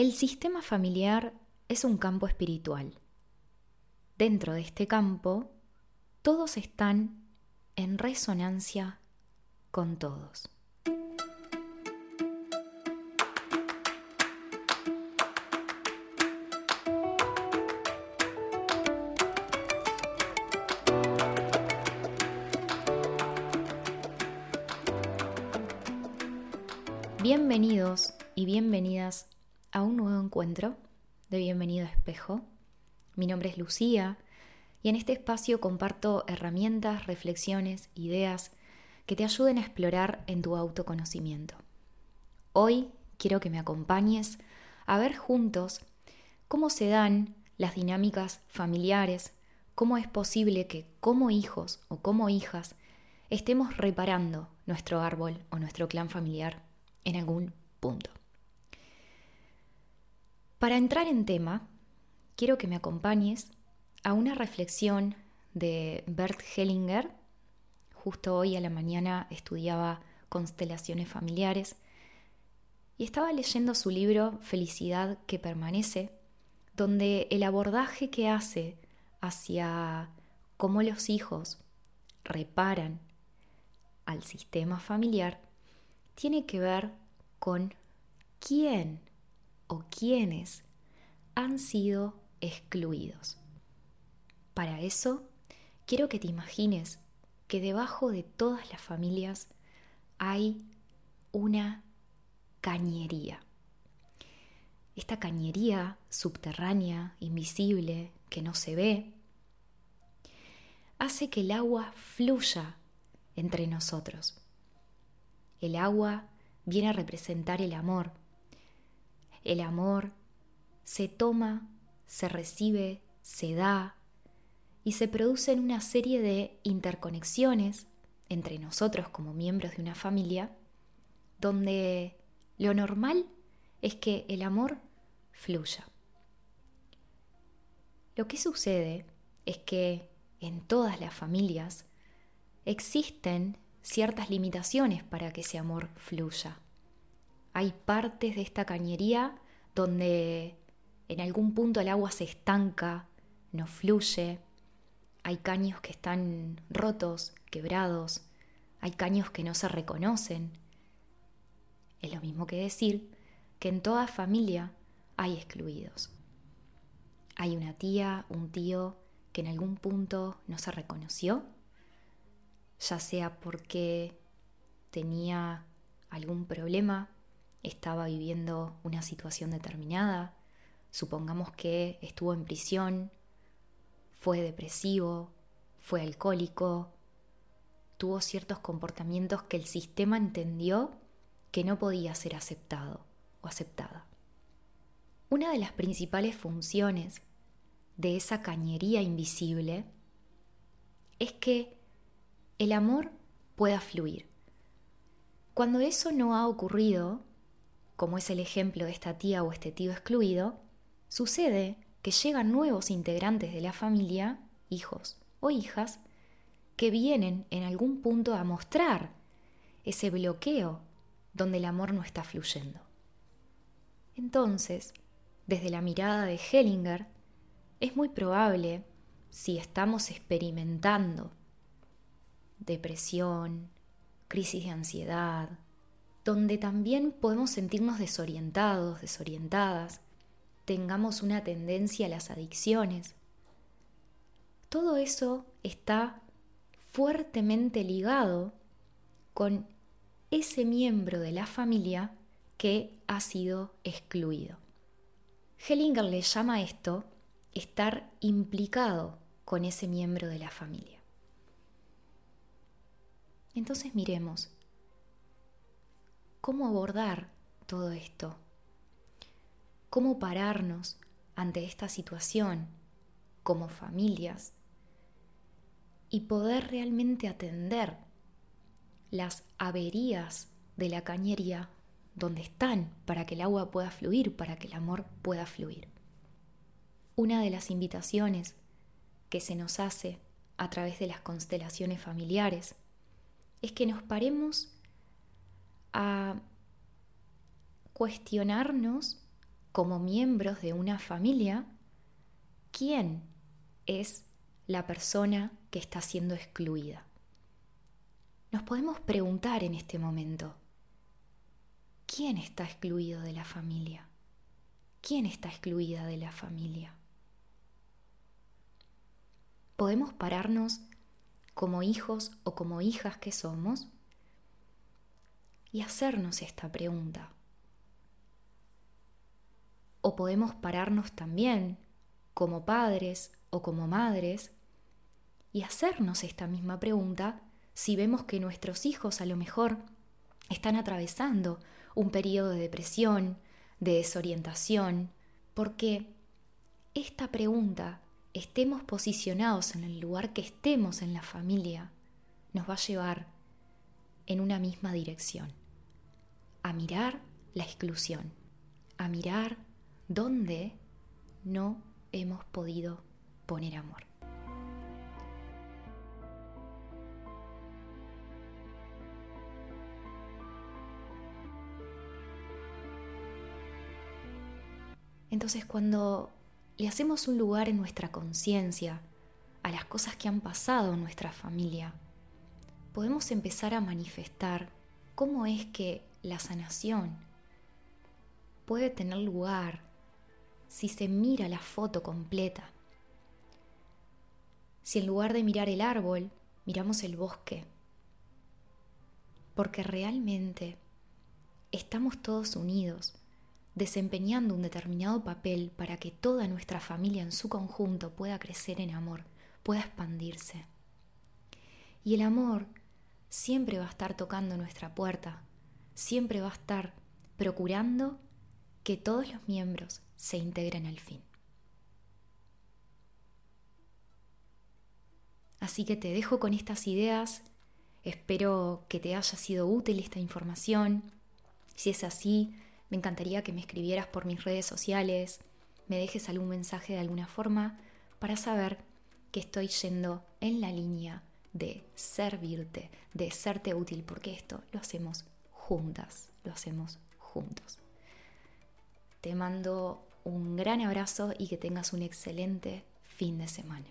El sistema familiar es un campo espiritual. Dentro de este campo, todos están en resonancia con todos. Bienvenidos y bienvenidas a un nuevo encuentro de Bienvenido Espejo. Mi nombre es Lucía y en este espacio comparto herramientas, reflexiones, ideas que te ayuden a explorar en tu autoconocimiento. Hoy quiero que me acompañes a ver juntos cómo se dan las dinámicas familiares, cómo es posible que como hijos o como hijas estemos reparando nuestro árbol o nuestro clan familiar en algún punto. Para entrar en tema, quiero que me acompañes a una reflexión de Bert Hellinger. Justo hoy a la mañana estudiaba constelaciones familiares y estaba leyendo su libro Felicidad que permanece, donde el abordaje que hace hacia cómo los hijos reparan al sistema familiar tiene que ver con quién o quiénes han sido excluidos. Para eso, quiero que te imagines que debajo de todas las familias hay una cañería. Esta cañería subterránea, invisible, que no se ve, hace que el agua fluya entre nosotros. El agua viene a representar el amor. El amor se toma, se recibe, se da y se producen una serie de interconexiones entre nosotros como miembros de una familia, donde lo normal es que el amor fluya. Lo que sucede es que en todas las familias existen ciertas limitaciones para que ese amor fluya. Hay partes de esta cañería donde en algún punto el agua se estanca, no fluye, hay caños que están rotos, quebrados, hay caños que no se reconocen. Es lo mismo que decir que en toda familia hay excluidos. Hay una tía, un tío que en algún punto no se reconoció ya sea porque tenía algún problema, estaba viviendo una situación determinada, supongamos que estuvo en prisión, fue depresivo, fue alcohólico, tuvo ciertos comportamientos que el sistema entendió que no podía ser aceptado o aceptada. Una de las principales funciones de esa cañería invisible es que el amor pueda fluir. Cuando eso no ha ocurrido, como es el ejemplo de esta tía o este tío excluido, sucede que llegan nuevos integrantes de la familia, hijos o hijas, que vienen en algún punto a mostrar ese bloqueo donde el amor no está fluyendo. Entonces, desde la mirada de Hellinger, es muy probable, si estamos experimentando depresión, crisis de ansiedad, donde también podemos sentirnos desorientados, desorientadas, tengamos una tendencia a las adicciones. Todo eso está fuertemente ligado con ese miembro de la familia que ha sido excluido. Hellinger le llama esto estar implicado con ese miembro de la familia. Entonces miremos cómo abordar todo esto, cómo pararnos ante esta situación como familias y poder realmente atender las averías de la cañería donde están para que el agua pueda fluir, para que el amor pueda fluir. Una de las invitaciones que se nos hace a través de las constelaciones familiares es que nos paremos a cuestionarnos como miembros de una familia, quién es la persona que está siendo excluida. Nos podemos preguntar en este momento, ¿quién está excluido de la familia? ¿Quién está excluida de la familia? Podemos pararnos como hijos o como hijas que somos y hacernos esta pregunta. O podemos pararnos también como padres o como madres y hacernos esta misma pregunta si vemos que nuestros hijos a lo mejor están atravesando un periodo de depresión, de desorientación, porque esta pregunta, estemos posicionados en el lugar que estemos en la familia, nos va a llevar en una misma dirección, a mirar la exclusión, a mirar dónde no hemos podido poner amor. Entonces cuando le hacemos un lugar en nuestra conciencia a las cosas que han pasado en nuestra familia, podemos empezar a manifestar cómo es que la sanación puede tener lugar si se mira la foto completa. Si en lugar de mirar el árbol, miramos el bosque. Porque realmente estamos todos unidos desempeñando un determinado papel para que toda nuestra familia en su conjunto pueda crecer en amor, pueda expandirse. Y el amor siempre va a estar tocando nuestra puerta, siempre va a estar procurando que todos los miembros se integren al fin. Así que te dejo con estas ideas, espero que te haya sido útil esta información. Si es así, me encantaría que me escribieras por mis redes sociales, me dejes algún mensaje de alguna forma para saber que estoy yendo en la línea de servirte, de serte útil, porque esto lo hacemos juntas, lo hacemos juntos. Te mando un gran abrazo y que tengas un excelente fin de semana.